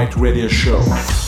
Right radio show.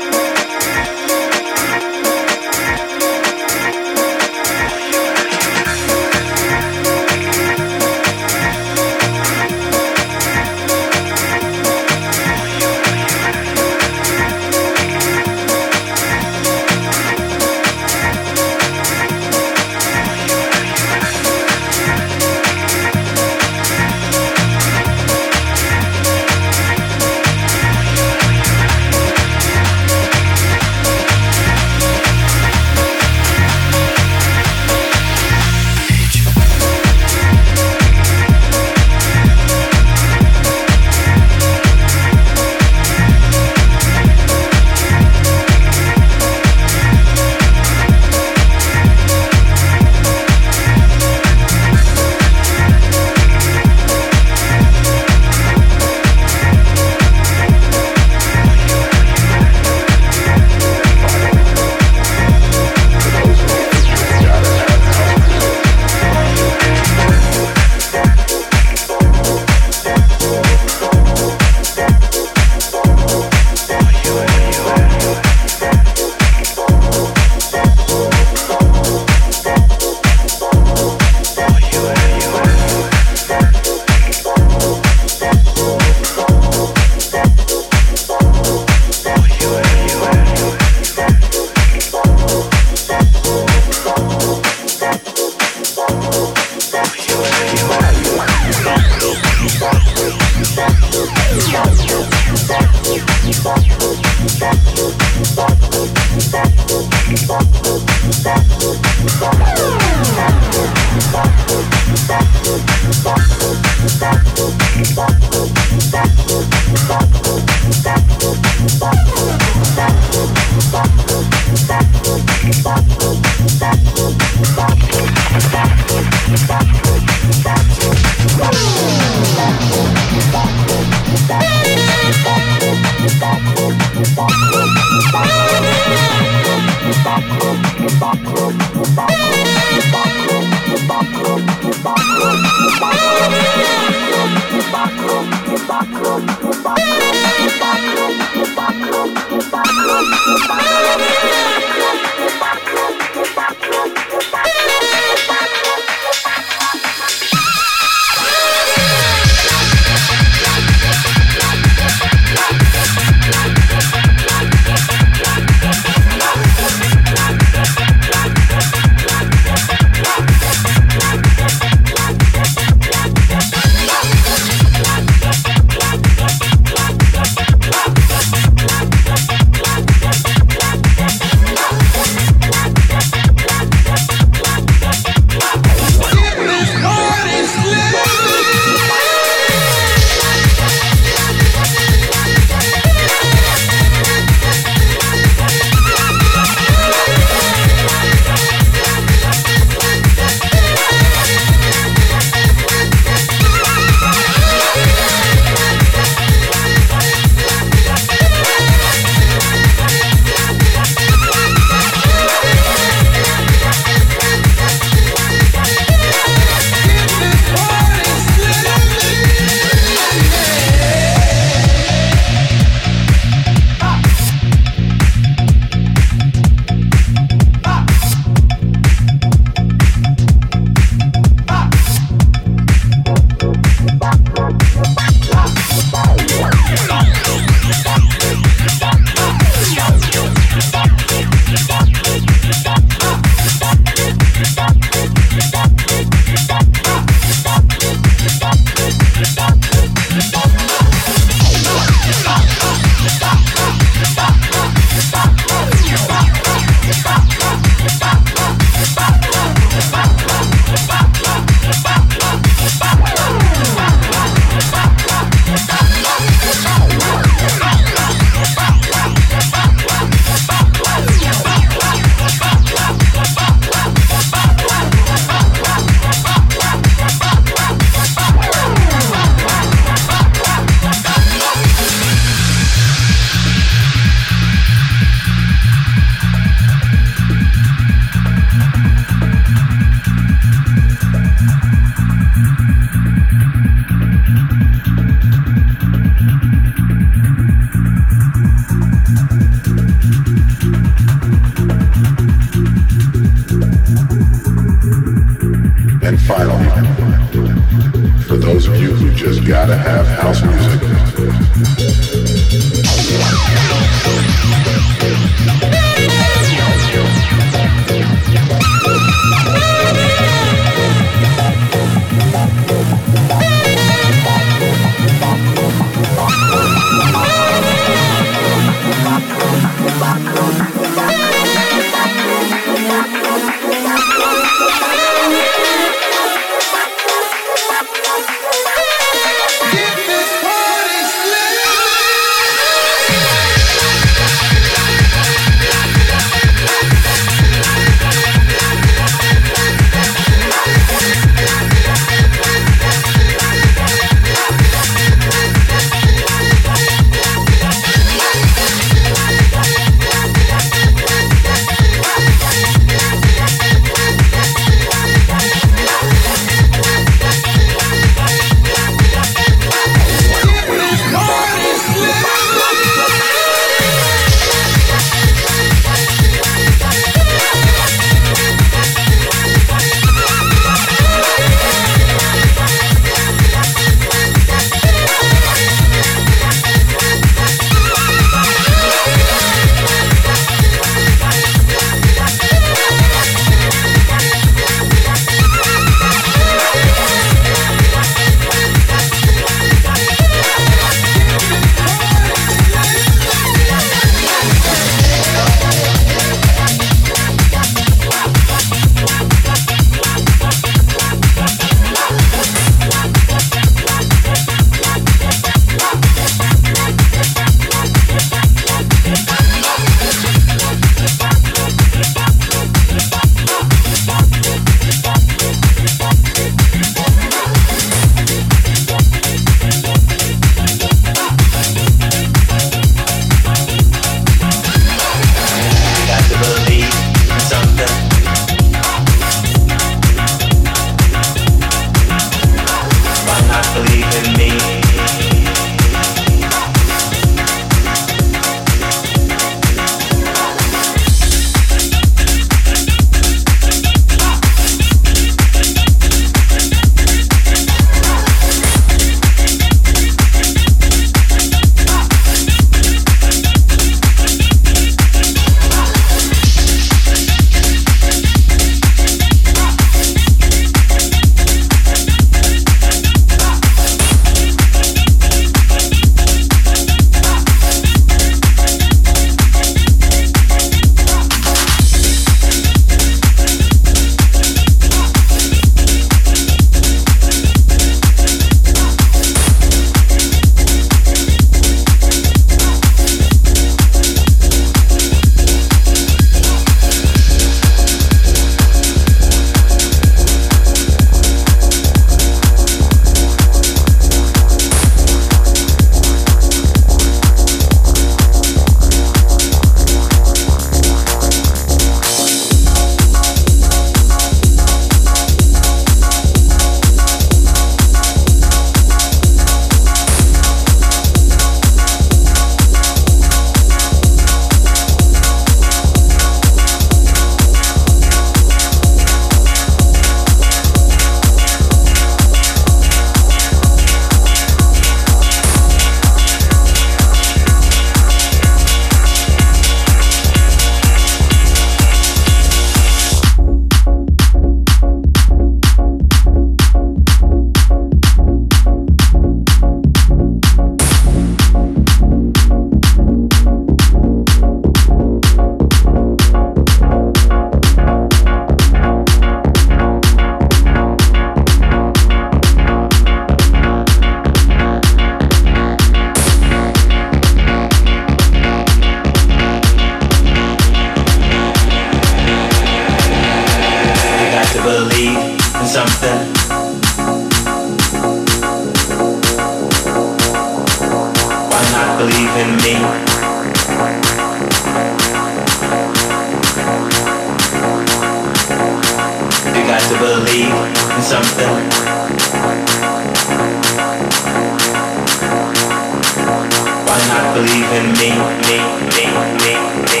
Not believe in me, me, me, me, me, me,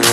me?